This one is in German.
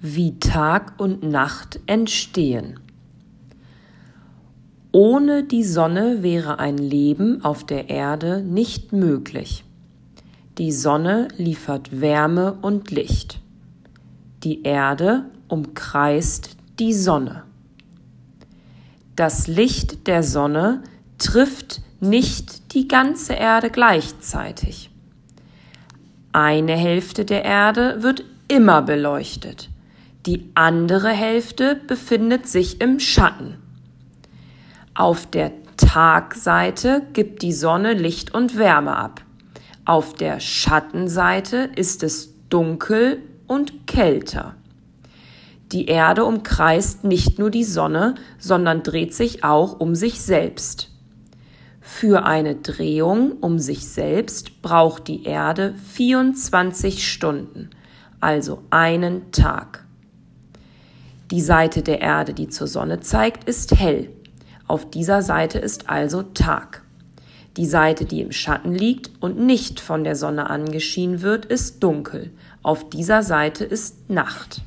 wie Tag und Nacht entstehen. Ohne die Sonne wäre ein Leben auf der Erde nicht möglich. Die Sonne liefert Wärme und Licht. Die Erde umkreist die Sonne. Das Licht der Sonne trifft nicht die ganze Erde gleichzeitig. Eine Hälfte der Erde wird immer beleuchtet, die andere Hälfte befindet sich im Schatten. Auf der Tagseite gibt die Sonne Licht und Wärme ab. Auf der Schattenseite ist es dunkel und kälter. Die Erde umkreist nicht nur die Sonne, sondern dreht sich auch um sich selbst. Für eine Drehung um sich selbst braucht die Erde 24 Stunden, also einen Tag. Die Seite der Erde, die zur Sonne zeigt, ist hell. Auf dieser Seite ist also Tag. Die Seite, die im Schatten liegt und nicht von der Sonne angeschienen wird, ist dunkel. Auf dieser Seite ist Nacht.